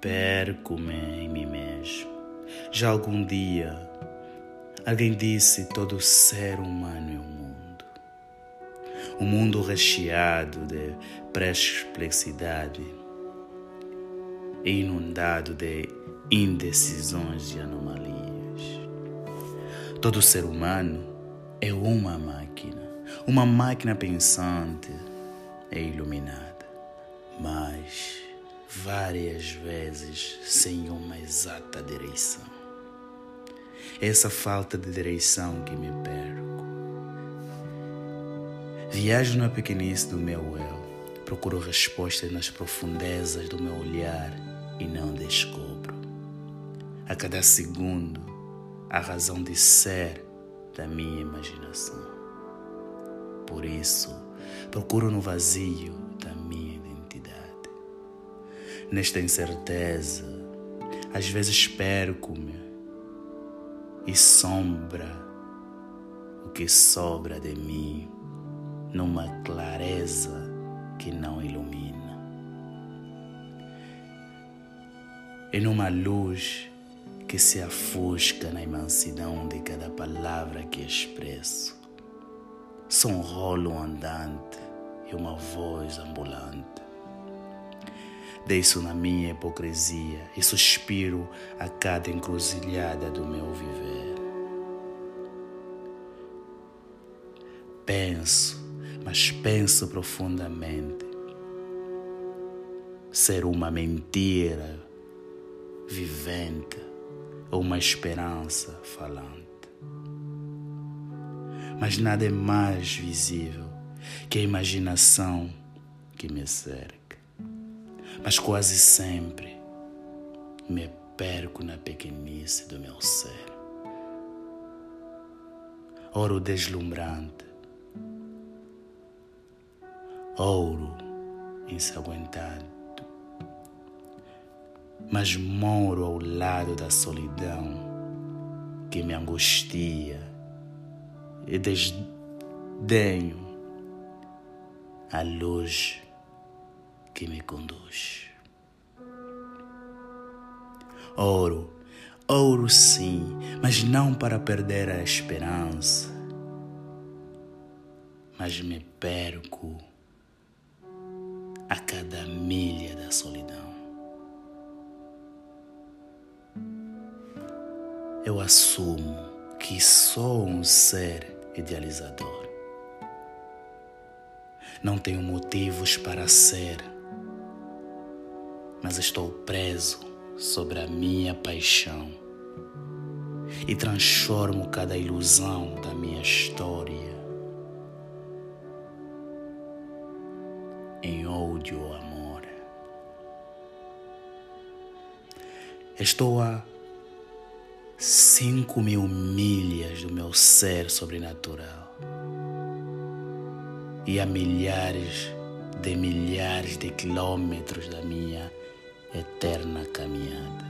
perco-me em mim mesmo. Já algum dia alguém disse todo ser humano é o mundo. Um mundo recheado de perplexidade e inundado de indecisões e anomalias. Todo ser humano é uma máquina, uma máquina pensante e iluminada, mas várias vezes sem uma exata direção. Essa falta de direção que me perco. Viajo na pequenice do meu eu, procuro respostas nas profundezas do meu olhar e não descubro. A cada segundo, a razão de ser da minha imaginação. Por isso, procuro no vazio da minha. Nesta incerteza, às vezes perco-me e sombra o que sobra de mim numa clareza que não ilumina. E numa luz que se afusca na imensidão de cada palavra que expresso. Sou um rolo andante e uma voz ambulante. Deixo na minha hipocrisia e suspiro a cada encruzilhada do meu viver. Penso, mas penso profundamente. Ser uma mentira vivente ou uma esperança falante. Mas nada é mais visível que a imaginação que me cerca. Mas quase sempre me perco na pequenice do meu ser. Ouro deslumbrante, ouro ensanguentado mas moro ao lado da solidão que me angustia e desdenho a luz que me conduz. Ouro, ouro sim, mas não para perder a esperança, mas me perco a cada milha da solidão. eu assumo que sou um ser idealizador. Não tenho motivos para ser, mas estou preso sobre a minha paixão e transformo cada ilusão da minha história em ódio ou amor. Estou a cinco mil milhas do meu ser sobrenatural e a milhares de milhares de quilômetros da minha eterna caminhada.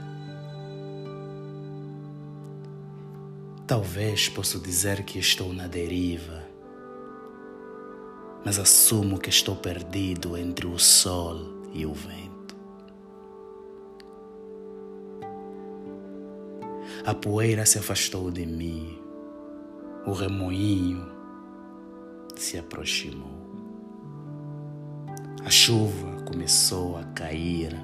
Talvez possa dizer que estou na deriva, mas assumo que estou perdido entre o sol e o vento. A poeira se afastou de mim, o remoinho se aproximou. A chuva começou a cair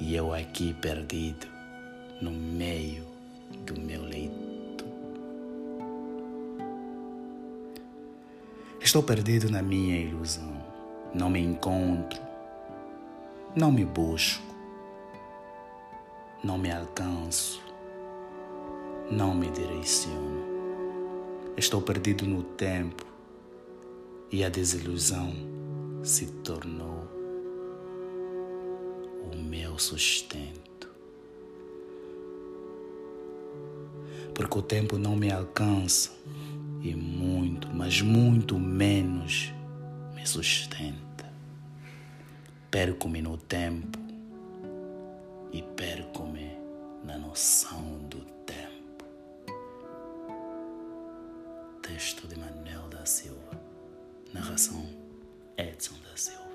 e eu aqui perdido no meio do meu leito. Estou perdido na minha ilusão, não me encontro, não me busco não me alcanço, não me direciono. Estou perdido no tempo e a desilusão se tornou o meu sustento. Porque o tempo não me alcança e muito, mas muito menos me sustenta. Perco-me no tempo e perco-me na noção do tempo. Texto de Manuel da Silva. Narração Edson da Silva.